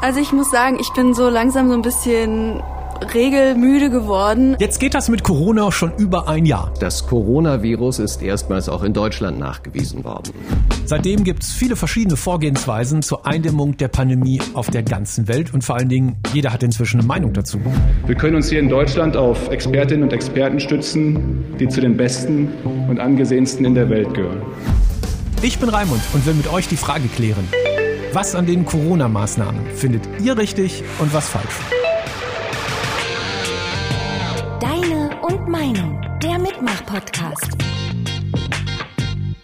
Also ich muss sagen, ich bin so langsam so ein bisschen regelmüde geworden. Jetzt geht das mit Corona schon über ein Jahr. Das Coronavirus ist erstmals auch in Deutschland nachgewiesen worden. Seitdem gibt es viele verschiedene Vorgehensweisen zur Eindämmung der Pandemie auf der ganzen Welt und vor allen Dingen, jeder hat inzwischen eine Meinung dazu. Wir können uns hier in Deutschland auf Expertinnen und Experten stützen, die zu den besten und angesehensten in der Welt gehören. Ich bin Raimund und will mit euch die Frage klären. Was an den Corona-Maßnahmen findet ihr richtig und was falsch? Deine und Meinung, der Mitmach-Podcast.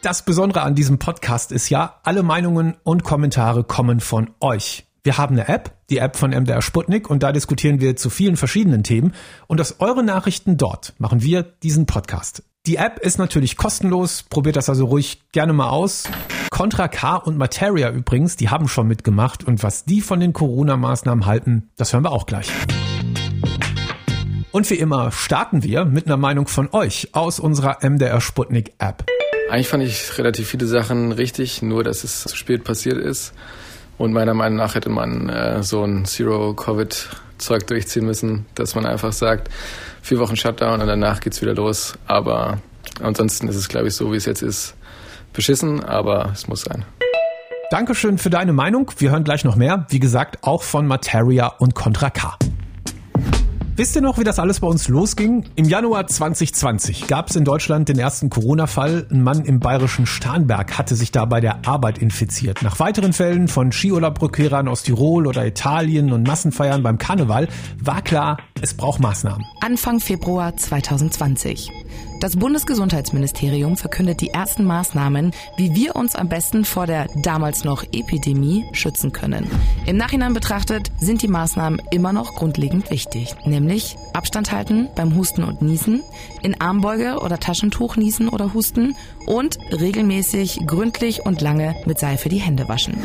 Das Besondere an diesem Podcast ist ja, alle Meinungen und Kommentare kommen von euch. Wir haben eine App, die App von MDR Sputnik, und da diskutieren wir zu vielen verschiedenen Themen. Und aus euren Nachrichten dort machen wir diesen Podcast. Die App ist natürlich kostenlos, probiert das also ruhig gerne mal aus. Contra K und Materia übrigens, die haben schon mitgemacht und was die von den Corona-Maßnahmen halten, das hören wir auch gleich. Und wie immer starten wir mit einer Meinung von euch aus unserer MDR Sputnik App. Eigentlich fand ich relativ viele Sachen richtig, nur dass es zu spät passiert ist. Und meiner Meinung nach hätte man äh, so ein Zero-Covid-Zeug durchziehen müssen, dass man einfach sagt, vier Wochen Shutdown und danach geht's wieder los. Aber ansonsten ist es, glaube ich, so wie es jetzt ist, beschissen, aber es muss sein. Dankeschön für deine Meinung. Wir hören gleich noch mehr. Wie gesagt, auch von Materia und Contra K. Wisst ihr noch, wie das alles bei uns losging? Im Januar 2020 gab es in Deutschland den ersten Corona-Fall. Ein Mann im bayerischen Starnberg hatte sich da bei der Arbeit infiziert. Nach weiteren Fällen von Skiurlaubrückkehrern aus Tirol oder Italien und Massenfeiern beim Karneval war klar, es braucht Maßnahmen. Anfang Februar 2020. Das Bundesgesundheitsministerium verkündet die ersten Maßnahmen, wie wir uns am besten vor der damals noch Epidemie schützen können. Im Nachhinein betrachtet sind die Maßnahmen immer noch grundlegend wichtig, nämlich Abstand halten beim Husten und Niesen, in Armbeuge oder Taschentuch niesen oder husten und regelmäßig gründlich und lange mit Seife die Hände waschen.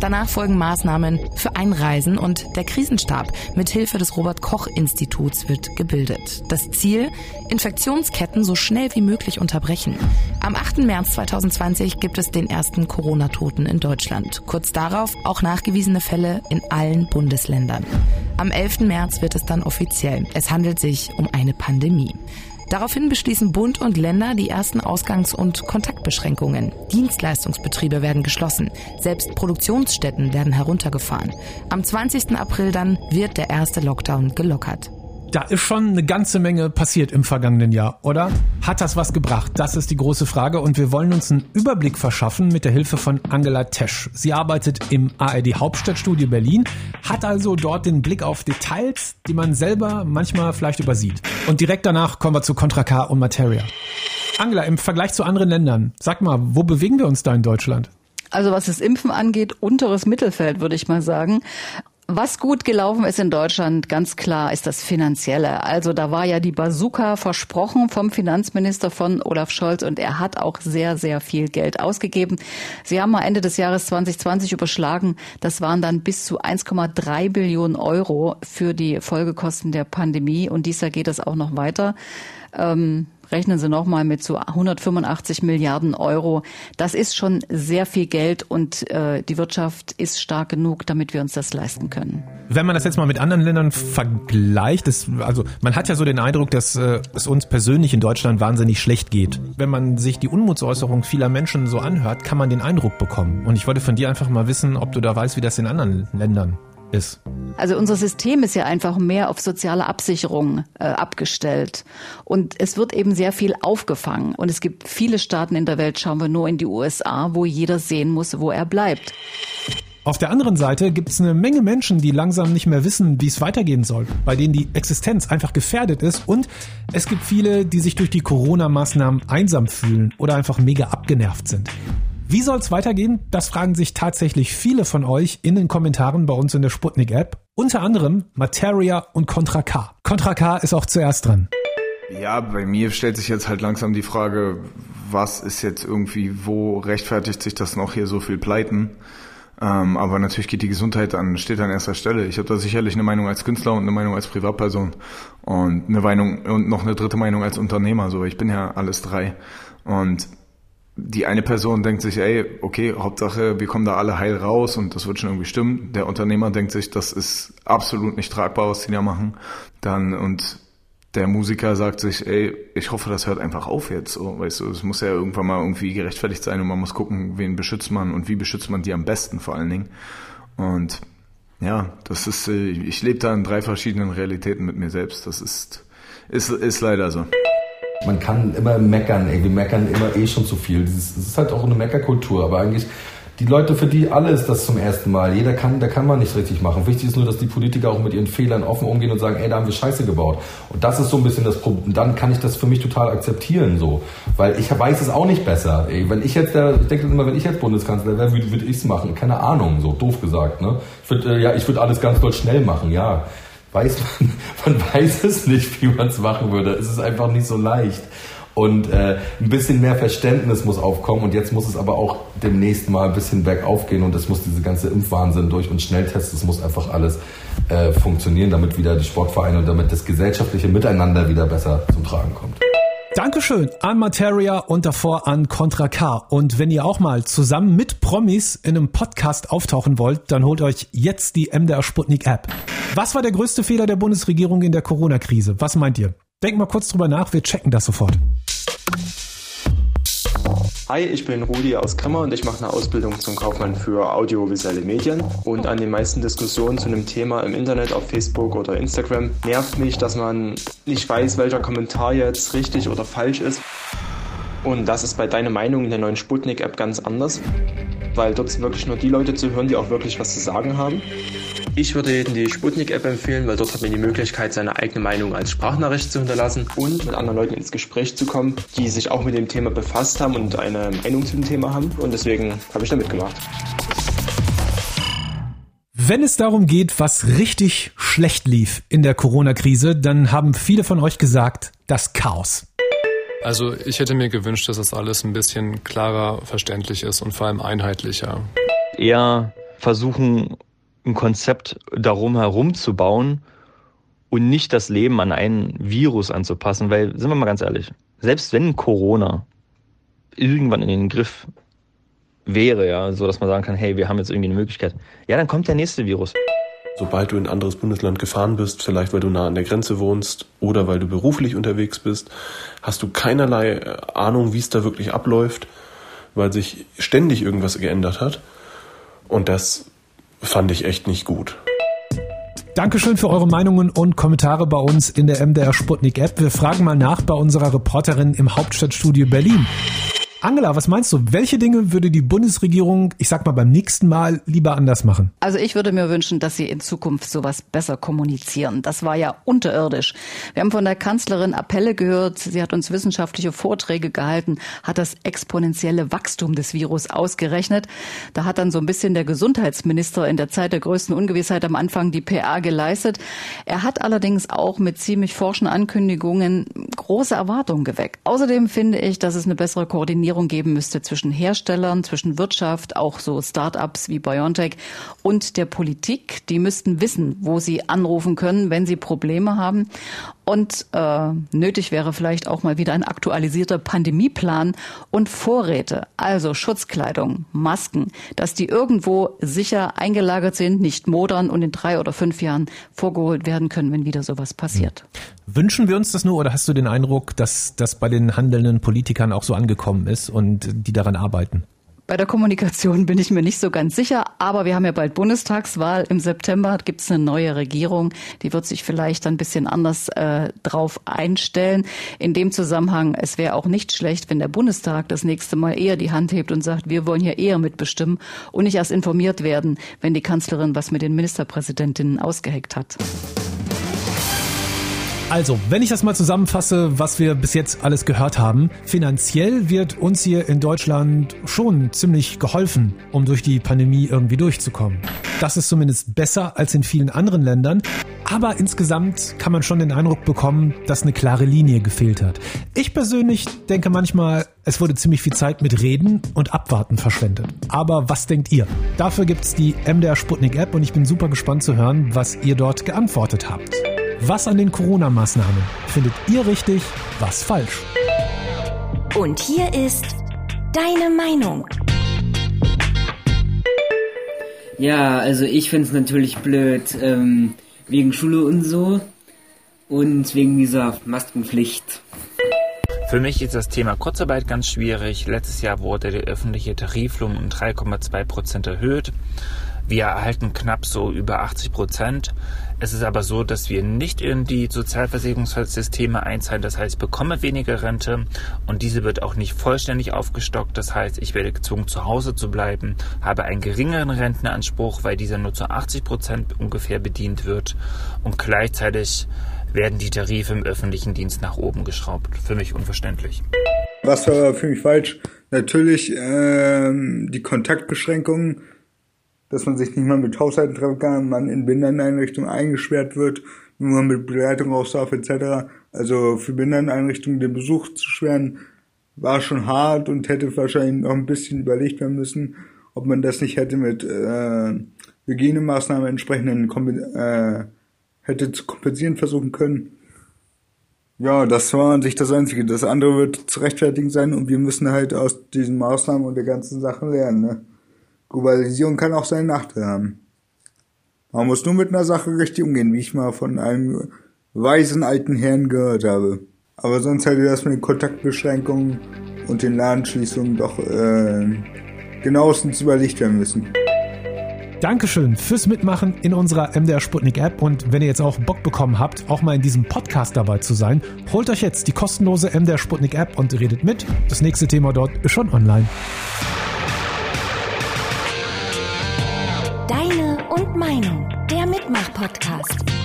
Danach folgen Maßnahmen für Einreisen und der Krisenstab mit Hilfe des Robert Koch Instituts wird gebildet. Das Ziel, Infektionsketten so schnell wie möglich unterbrechen. Am 8. März 2020 gibt es den ersten Corona-Toten in Deutschland. Kurz darauf auch nachgewiesene Fälle in allen Bundesländern. Am 11. März wird es dann offiziell. Es handelt sich um eine Pandemie. Daraufhin beschließen Bund und Länder die ersten Ausgangs- und Kontaktbeschränkungen. Dienstleistungsbetriebe werden geschlossen. Selbst Produktionsstätten werden heruntergefahren. Am 20. April dann wird der erste Lockdown gelockert. Da ist schon eine ganze Menge passiert im vergangenen Jahr, oder? Hat das was gebracht? Das ist die große Frage und wir wollen uns einen Überblick verschaffen mit der Hilfe von Angela Tesch. Sie arbeitet im ARD Hauptstadtstudio Berlin, hat also dort den Blick auf Details, die man selber manchmal vielleicht übersieht. Und direkt danach kommen wir zu Contra K und Materia. Angela, im Vergleich zu anderen Ländern, sag mal, wo bewegen wir uns da in Deutschland? Also was das Impfen angeht, unteres Mittelfeld, würde ich mal sagen. Was gut gelaufen ist in Deutschland, ganz klar, ist das Finanzielle. Also da war ja die Bazooka versprochen vom Finanzminister von Olaf Scholz und er hat auch sehr, sehr viel Geld ausgegeben. Sie haben mal Ende des Jahres 2020 überschlagen, das waren dann bis zu 1,3 Billionen Euro für die Folgekosten der Pandemie und dieser geht es auch noch weiter. Ähm, rechnen Sie nochmal mit so 185 Milliarden Euro. Das ist schon sehr viel Geld und äh, die Wirtschaft ist stark genug, damit wir uns das leisten können. Wenn man das jetzt mal mit anderen Ländern vergleicht, das, also man hat ja so den Eindruck, dass äh, es uns persönlich in Deutschland wahnsinnig schlecht geht. Wenn man sich die Unmutsäußerung vieler Menschen so anhört, kann man den Eindruck bekommen. Und ich wollte von dir einfach mal wissen, ob du da weißt, wie das in anderen Ländern ist. Also unser System ist ja einfach mehr auf soziale Absicherung äh, abgestellt. Und es wird eben sehr viel aufgefangen. Und es gibt viele Staaten in der Welt, schauen wir nur in die USA, wo jeder sehen muss, wo er bleibt. Auf der anderen Seite gibt es eine Menge Menschen, die langsam nicht mehr wissen, wie es weitergehen soll, bei denen die Existenz einfach gefährdet ist und es gibt viele, die sich durch die Corona-Maßnahmen einsam fühlen oder einfach mega abgenervt sind. Wie soll es weitergehen? Das fragen sich tatsächlich viele von euch in den Kommentaren bei uns in der Sputnik-App. Unter anderem Materia und Contra K. Contra K ist auch zuerst dran. Ja, bei mir stellt sich jetzt halt langsam die Frage, was ist jetzt irgendwie, wo rechtfertigt sich das noch hier so viel Pleiten? Ähm, aber natürlich geht die Gesundheit an, steht an erster Stelle. Ich habe da sicherlich eine Meinung als Künstler und eine Meinung als Privatperson und eine Meinung und noch eine dritte Meinung als Unternehmer. So, ich bin ja alles drei. Und die eine Person denkt sich, ey, okay, Hauptsache, wir kommen da alle heil raus und das wird schon irgendwie stimmen. Der Unternehmer denkt sich, das ist absolut nicht tragbar, was die da machen. Dann und der Musiker sagt sich, ey, ich hoffe, das hört einfach auf jetzt. So, weißt du, es muss ja irgendwann mal irgendwie gerechtfertigt sein und man muss gucken, wen beschützt man und wie beschützt man die am besten vor allen Dingen. Und ja, das ist, äh, ich lebe da in drei verschiedenen Realitäten mit mir selbst. Das ist, ist, ist leider so. Man kann immer meckern, wir meckern immer eh schon zu viel. Es ist halt auch eine Meckerkultur, aber eigentlich die Leute, für die alle ist das zum ersten Mal. Jeder kann, da kann man nicht richtig machen. Wichtig ist nur, dass die Politiker auch mit ihren Fehlern offen umgehen und sagen, ey, da haben wir Scheiße gebaut. Und das ist so ein bisschen das Problem. Dann kann ich das für mich total akzeptieren, so. Weil ich weiß es auch nicht besser. Ey, wenn ich jetzt der, ich denke immer, wenn ich jetzt Bundeskanzler wäre, würde würd ich es machen. Keine Ahnung, so doof gesagt, ne? Ich würde, äh, ja, ich würde alles ganz doll schnell machen, ja. Weiß man, man weiß es nicht, wie man es machen würde. Es ist einfach nicht so leicht. Und äh, ein bisschen mehr Verständnis muss aufkommen und jetzt muss es aber auch demnächst mal ein bisschen bergauf gehen und es muss diese ganze Impfwahnsinn durch und Schnelltests, es muss einfach alles äh, funktionieren, damit wieder die Sportvereine und damit das gesellschaftliche Miteinander wieder besser zum Tragen kommt. Dankeschön an Materia und davor an Contra K. Und wenn ihr auch mal zusammen mit Promis in einem Podcast auftauchen wollt, dann holt euch jetzt die MDR Sputnik App. Was war der größte Fehler der Bundesregierung in der Corona-Krise? Was meint ihr? Denkt mal kurz drüber nach, wir checken das sofort. Hi, ich bin Rudi aus Krimmer und ich mache eine Ausbildung zum Kaufmann für audiovisuelle Medien. Und an den meisten Diskussionen zu einem Thema im Internet, auf Facebook oder Instagram, nervt mich, dass man nicht weiß, welcher Kommentar jetzt richtig oder falsch ist. Und das ist bei Deine Meinung in der neuen Sputnik-App ganz anders, weil dort wirklich nur die Leute zu hören, die auch wirklich was zu sagen haben. Ich würde jedem die Sputnik-App empfehlen, weil dort hat man die Möglichkeit, seine eigene Meinung als Sprachnachricht zu hinterlassen und mit anderen Leuten ins Gespräch zu kommen, die sich auch mit dem Thema befasst haben und eine Meinung zu dem Thema haben. Und deswegen habe ich da mitgemacht. Wenn es darum geht, was richtig schlecht lief in der Corona-Krise, dann haben viele von euch gesagt, das Chaos. Also ich hätte mir gewünscht, dass das alles ein bisschen klarer verständlich ist und vor allem einheitlicher. Eher versuchen, ein Konzept darum herum zu bauen und nicht das Leben an ein Virus anzupassen, weil, sind wir mal ganz ehrlich, selbst wenn Corona irgendwann in den Griff wäre, ja, so dass man sagen kann, hey, wir haben jetzt irgendwie eine Möglichkeit, ja, dann kommt der nächste Virus. Sobald du in ein anderes Bundesland gefahren bist, vielleicht weil du nah an der Grenze wohnst oder weil du beruflich unterwegs bist, hast du keinerlei äh, Ahnung, wie es da wirklich abläuft, weil sich ständig irgendwas geändert hat. Und das fand ich echt nicht gut. Dankeschön für eure Meinungen und Kommentare bei uns in der MDR Sputnik App. Wir fragen mal nach bei unserer Reporterin im Hauptstadtstudio Berlin. Angela, was meinst du? Welche Dinge würde die Bundesregierung, ich sag mal beim nächsten Mal, lieber anders machen? Also ich würde mir wünschen, dass sie in Zukunft sowas besser kommunizieren. Das war ja unterirdisch. Wir haben von der Kanzlerin Appelle gehört. Sie hat uns wissenschaftliche Vorträge gehalten, hat das exponentielle Wachstum des Virus ausgerechnet. Da hat dann so ein bisschen der Gesundheitsminister in der Zeit der größten Ungewissheit am Anfang die PA geleistet. Er hat allerdings auch mit ziemlich forschen Ankündigungen große Erwartungen geweckt. Außerdem finde ich, dass es eine bessere Koordinierung Koordinierung geben müsste zwischen Herstellern, zwischen Wirtschaft, auch so Start-ups wie BioNTech und der Politik. Die müssten wissen, wo sie anrufen können, wenn sie Probleme haben. Und äh, nötig wäre vielleicht auch mal wieder ein aktualisierter Pandemieplan und Vorräte, also Schutzkleidung, Masken, dass die irgendwo sicher eingelagert sind, nicht modern und in drei oder fünf Jahren vorgeholt werden können, wenn wieder sowas passiert. Wünschen wir uns das nur oder hast du den Eindruck, dass das bei den handelnden Politikern auch so angekommen ist und die daran arbeiten? Bei der Kommunikation bin ich mir nicht so ganz sicher, aber wir haben ja bald Bundestagswahl. Im September gibt es eine neue Regierung, die wird sich vielleicht ein bisschen anders äh, drauf einstellen. In dem Zusammenhang, es wäre auch nicht schlecht, wenn der Bundestag das nächste Mal eher die Hand hebt und sagt, wir wollen hier eher mitbestimmen und nicht erst informiert werden, wenn die Kanzlerin was mit den Ministerpräsidentinnen ausgeheckt hat. Also, wenn ich das mal zusammenfasse, was wir bis jetzt alles gehört haben, finanziell wird uns hier in Deutschland schon ziemlich geholfen, um durch die Pandemie irgendwie durchzukommen. Das ist zumindest besser als in vielen anderen Ländern, aber insgesamt kann man schon den Eindruck bekommen, dass eine klare Linie gefehlt hat. Ich persönlich denke manchmal, es wurde ziemlich viel Zeit mit Reden und Abwarten verschwendet. Aber was denkt ihr? Dafür gibt's die MDR Sputnik App und ich bin super gespannt zu hören, was ihr dort geantwortet habt. Was an den Corona-Maßnahmen findet ihr richtig, was falsch? Und hier ist Deine Meinung. Ja, also ich finde es natürlich blöd, ähm, wegen Schule und so und wegen dieser Maskenpflicht. Für mich ist das Thema Kurzarbeit ganz schwierig. Letztes Jahr wurde der öffentliche Tariflohn um 3,2 Prozent erhöht. Wir erhalten knapp so über 80 Prozent. Es ist aber so, dass wir nicht in die Sozialversicherungssysteme einzahlen. Das heißt, ich bekomme weniger Rente und diese wird auch nicht vollständig aufgestockt. Das heißt, ich werde gezwungen, zu Hause zu bleiben, habe einen geringeren Rentenanspruch, weil dieser nur zu 80 Prozent ungefähr bedient wird und gleichzeitig werden die Tarife im öffentlichen Dienst nach oben geschraubt. Für mich unverständlich. Was war für mich falsch? Natürlich ähm, die Kontaktbeschränkungen dass man sich nicht mal mit Haushalten treffen kann, man in Behinderteneinrichtungen eingesperrt wird, nur mit Begleitung aufs darf etc. Also für Behinderteneinrichtungen den Besuch zu schweren, war schon hart und hätte wahrscheinlich noch ein bisschen überlegt werden müssen, ob man das nicht hätte mit äh, Hygienemaßnahmen entsprechenden äh, hätte zu kompensieren versuchen können. Ja, das war an sich das Einzige. Das andere wird zu rechtfertigen sein und wir müssen halt aus diesen Maßnahmen und der ganzen Sache lernen. Ne? Globalisierung kann auch seine Nachteile haben. Man muss nur mit einer Sache richtig umgehen, wie ich mal von einem weisen alten Herrn gehört habe. Aber sonst hätte das mit den Kontaktbeschränkungen und den Ladenschließungen doch äh, genauestens überlegt werden müssen. Dankeschön fürs Mitmachen in unserer MDR Sputnik App und wenn ihr jetzt auch Bock bekommen habt, auch mal in diesem Podcast dabei zu sein, holt euch jetzt die kostenlose MDR Sputnik App und redet mit. Das nächste Thema dort ist schon online. Deine und Meinung, der Mitmach-Podcast.